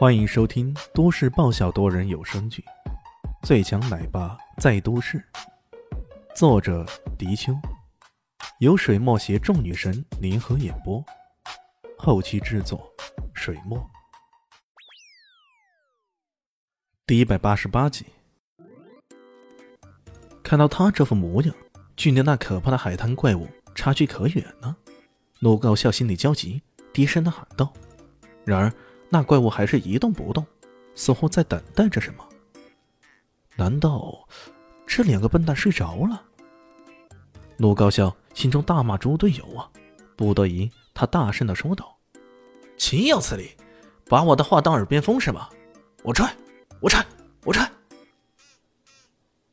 欢迎收听都市爆笑多人有声剧《最强奶爸在都市》，作者：迪秋，由水墨携众女神联合演播，后期制作：水墨。第一百八十八集，看到他这副模样，距离那可怕的海滩怪物差距可远了。陆高笑心里焦急，低声的喊道：“然而。”那怪物还是一动不动，似乎在等待着什么。难道这两个笨蛋睡着了？陆高笑心中大骂猪队友啊！不得已，他大声的说道：“岂有此理！把我的话当耳边风是吧？我踹，我踹，我踹！”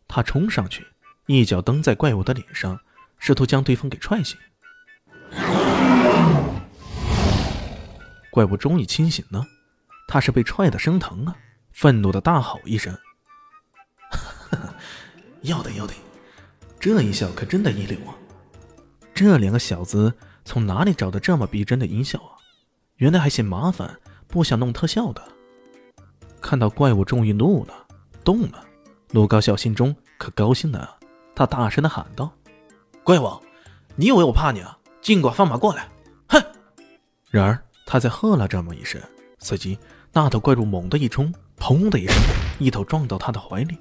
他冲上去，一脚蹬在怪物的脸上，试图将对方给踹醒。怪物终于清醒了，他是被踹的生疼啊！愤怒的大吼一声：“ 要得要得！这一笑可真的一流啊！这两个小子从哪里找的这么逼真的音效啊？原来还嫌麻烦，不想弄特效的。”看到怪物终于怒了，动了，陆高笑心中可高兴了，他大声的喊道：“怪物，你以为我怕你啊？尽管放马过来！”哼！然而。他在喝了这么一声，随即那头怪物猛地一冲，砰的一声，一头撞到他的怀里。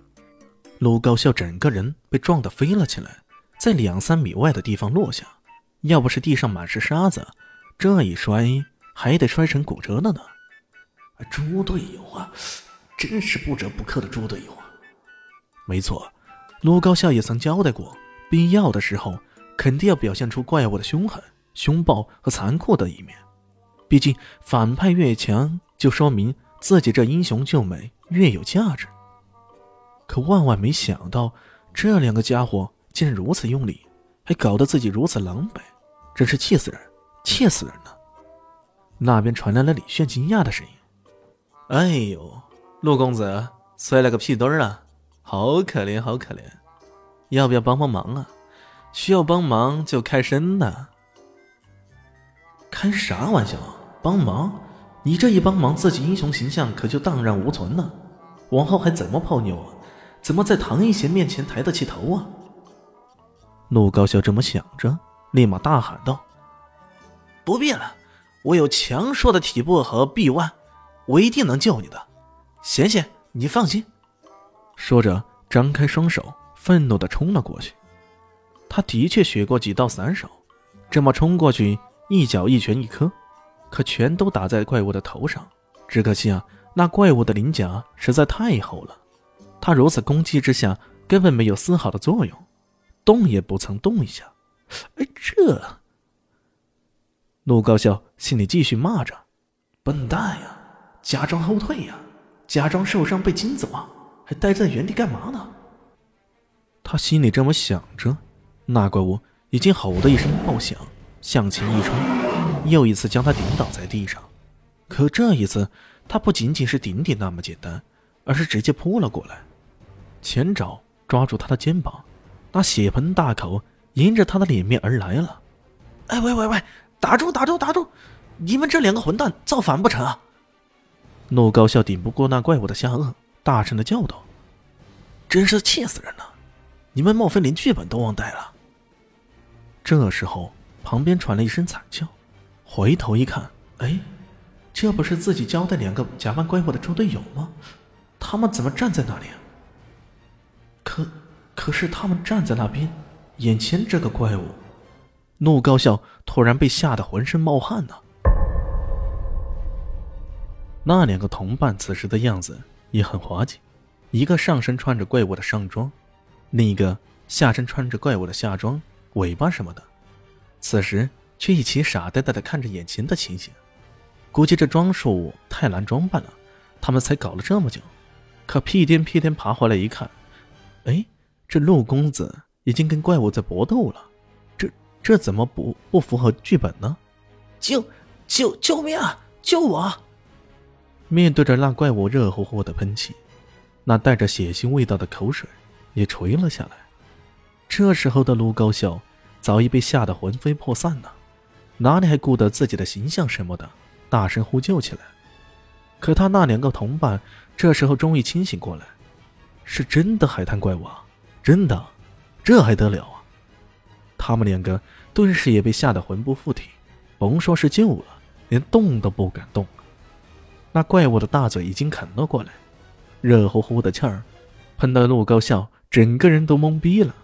陆高笑整个人被撞得飞了起来，在两三米外的地方落下。要不是地上满是沙子，这一摔还得摔成骨折了呢。猪队友啊，真是不折不扣的猪队友啊！没错，陆高笑也曾交代过，必要的时候肯定要表现出怪物的凶狠、凶暴和残酷的一面。毕竟反派越强，就说明自己这英雄救美越有价值。可万万没想到，这两个家伙竟然如此用力，还搞得自己如此狼狈，真是气死人，气死人了！那边传来了李炫惊讶的声音：“哎呦，陆公子摔了个屁墩儿啊，好可怜，好可怜！要不要帮帮忙啊？需要帮忙就开身的。”开啥玩笑？帮忙？你这一帮忙，自己英雄形象可就荡然无存了。往后还怎么泡妞啊？怎么在唐一贤面前抬得起头啊？陆高笑这么想着，立马大喊道：“不必了，我有强硕的体魄和臂弯，我一定能救你的。贤贤，你放心。”说着，张开双手，愤怒的冲了过去。他的确学过几道散手，这么冲过去。一脚一拳一颗，可全都打在怪物的头上。只可惜啊，那怪物的鳞甲实在太厚了，他如此攻击之下根本没有丝毫的作用，动也不曾动一下。哎，这……陆高笑心里继续骂着：“笨蛋呀，假装后退呀，假装受伤被惊走啊，还待在原地干嘛呢？”他心里这么想着，那怪物已经吼的一声爆响。向前一冲，又一次将他顶倒在地上。可这一次，他不仅仅是顶顶那么简单，而是直接扑了过来，前爪抓住他的肩膀，那血盆大口迎着他的脸面而来了。哎喂喂喂，打住打住打住！你们这两个混蛋造反不成啊？陆高笑顶不过那怪物的下颚，大声的叫道：“真是气死人了！你们莫非连剧本都忘带了？”这时候。旁边传来一声惨叫，回头一看，哎，这不是自己交的两个假扮怪物的猪队友吗？他们怎么站在那里？可可是他们站在那边，眼前这个怪物，陆高笑突然被吓得浑身冒汗呢。那两个同伴此时的样子也很滑稽，一个上身穿着怪物的上装，另一个下身穿着怪物的下装，尾巴什么的。此时却一起傻呆呆的看着眼前的情形，估计这装束太难装扮了，他们才搞了这么久。可屁颠屁颠爬回来一看，哎，这陆公子已经跟怪物在搏斗了，这这怎么不不符合剧本呢？救救救命啊！救我！面对着那怪物热乎乎的喷气，那带着血腥味道的口水也垂了下来。这时候的陆高笑。早已被吓得魂飞魄散了，哪里还顾得自己的形象什么的，大声呼救起来：“可他那两个同伴这时候终于清醒过来，是真的海滩怪物啊！真的，这还得了啊！他们两个顿时也被吓得魂不附体，甭说是救了，连动都不敢动。那怪物的大嘴已经啃了过来，热乎乎的气儿喷得陆高笑整个人都懵逼了，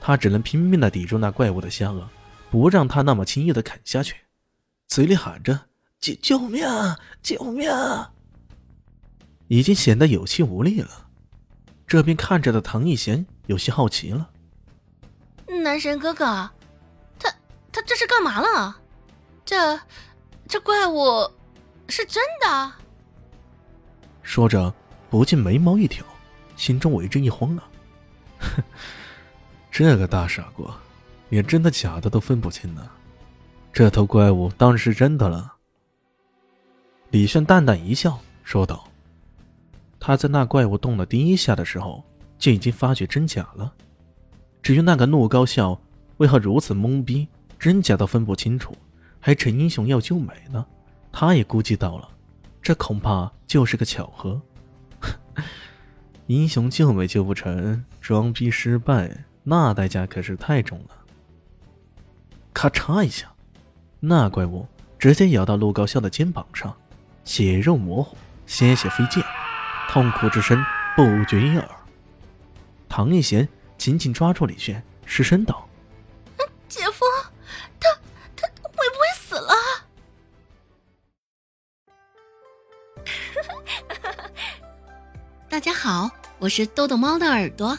他只能拼命的抵住那怪物的下颚，不让他那么轻易的啃下去，嘴里喊着：“救救命！救命！”已经显得有气无力了。这边看着的唐艺贤有些好奇了：“男神哥哥，他他这是干嘛了？这这怪物是真的？”说着，不禁眉毛一挑，心中为之一慌啊！这个大傻瓜，连真的假的都分不清呢。这头怪物当然是真的了。李炫淡淡一笑，说道。他在那怪物动了第一下的时候，就已经发觉真假了。至于那个怒高笑为何如此懵逼，真假都分不清楚，还逞英雄要救美呢？他也估计到了，这恐怕就是个巧合。英雄救美救不成，装逼失败，那代价可是太重了。咔嚓一下，那怪物直接咬到陆高笑的肩膀上，血肉模糊，鲜血飞溅。痛苦之声不绝于耳。唐一贤紧紧抓住李炫，失声道：“姐夫，他他会不会死了？” 大家好，我是豆豆猫的耳朵。